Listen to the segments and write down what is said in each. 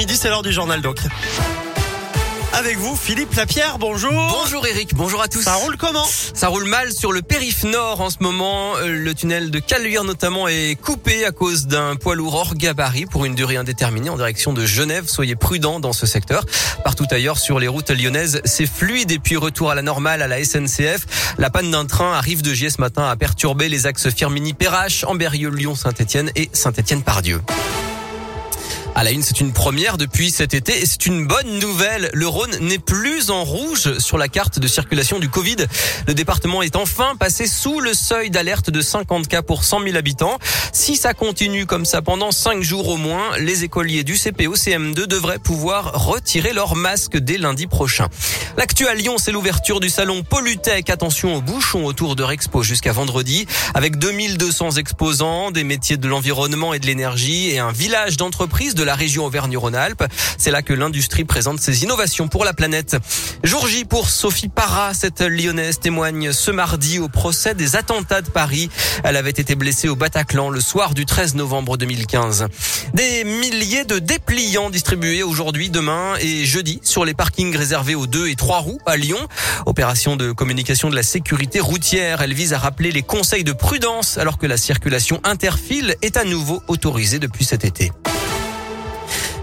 midi, c'est l'heure du journal donc. Avec vous, Philippe Lapierre, bonjour. Bonjour Eric, bonjour à tous. Ça roule comment? Ça roule mal sur le périph' nord en ce moment. Euh, Le tunnel de Caluire notamment est coupé à cause d'un poids lourd hors gabarit pour une durée indéterminée en direction de Genève. Soyez prudents dans ce secteur. Partout ailleurs sur les routes lyonnaises, c'est fluide et puis retour à la normale à la SNCF. La panne d'un train arrive de Gier ce matin a perturbé les axes Firmini-Perrache, Amberieu-Lyon-Saint-Etienne et Saint-Etienne-Pardieu. À la une, c'est une première depuis cet été et c'est une bonne nouvelle. Le Rhône n'est plus en rouge sur la carte de circulation du Covid. Le département est enfin passé sous le seuil d'alerte de 50 cas pour 100 000 habitants. Si ça continue comme ça pendant 5 jours au moins, les écoliers du CPO CM2 devraient pouvoir retirer leur masque dès lundi prochain. L'actu à Lyon, c'est l'ouverture du salon Polytech. Attention aux bouchons autour de Rexpo jusqu'à vendredi avec 2200 exposants, des métiers de l'environnement et de l'énergie et un village d'entreprises de la région Auvergne-Rhône-Alpes. C'est là que l'industrie présente ses innovations pour la planète. Jour J pour Sophie Parra, cette lyonnaise témoigne ce mardi au procès des attentats de Paris. Elle avait été blessée au Bataclan le soir du 13 novembre 2015. Des milliers de dépliants distribués aujourd'hui, demain et jeudi sur les parkings réservés aux deux et trois roues à Lyon. Opération de communication de la sécurité routière. Elle vise à rappeler les conseils de prudence alors que la circulation interfile est à nouveau autorisée depuis cet été.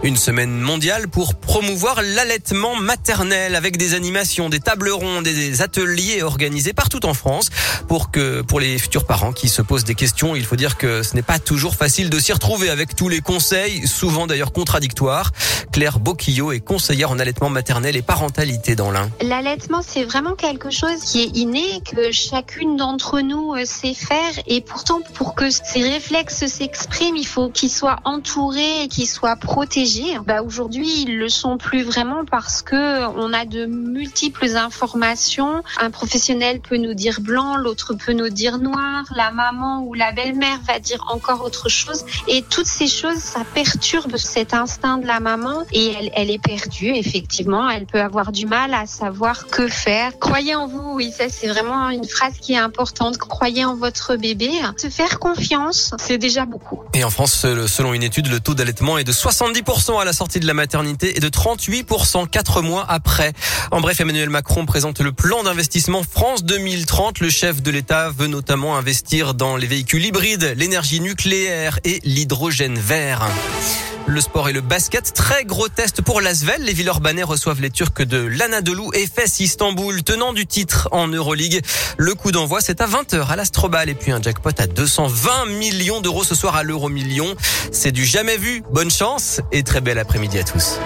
Une semaine mondiale pour promouvoir l'allaitement maternel avec des animations, des tables rondes des ateliers organisés partout en France pour que, pour les futurs parents qui se posent des questions, il faut dire que ce n'est pas toujours facile de s'y retrouver avec tous les conseils, souvent d'ailleurs contradictoires. Claire Boquillot est conseillère en allaitement maternel et parentalité dans l'Ain. L'allaitement, c'est vraiment quelque chose qui est inné, que chacune d'entre nous euh, sait faire. Et pourtant, pour que ces réflexes s'expriment, il faut qu'ils soient entourés et qu'ils soient protégés. Bah, aujourd'hui, ils le sont plus vraiment parce que on a de multiples informations. Un professionnel peut nous dire blanc, l'autre peut nous dire noir, la maman ou la belle-mère va dire encore autre chose. Et toutes ces choses, ça perturbe cet instinct de la maman et elle, elle est perdue, effectivement. Elle peut avoir du mal à savoir que faire. Croyez en vous, oui, ça c'est vraiment une phrase qui est importante. Croyez en votre bébé. Se faire confiance, c'est déjà beaucoup. Et en France, selon une étude, le taux d'allaitement est de 70% à la sortie de la maternité et de 38% quatre mois après. En bref, Emmanuel Macron présente le plan d'investissement France 2030. Le chef de l'État veut notamment investir dans les véhicules hybrides, l'énergie nucléaire et l'hydrogène vert. Le sport et le basket, très gros test pour l'Asvel. Les Villeurbanais reçoivent les Turcs de l'Anadolu FS Istanbul, tenant du titre en Euroleague. Le coup d'envoi, c'est à 20h à l'Astrobal et puis un jackpot à 220 millions d'euros ce soir à l'Euro Million. C'est du jamais vu. Bonne chance et très bel après-midi à tous.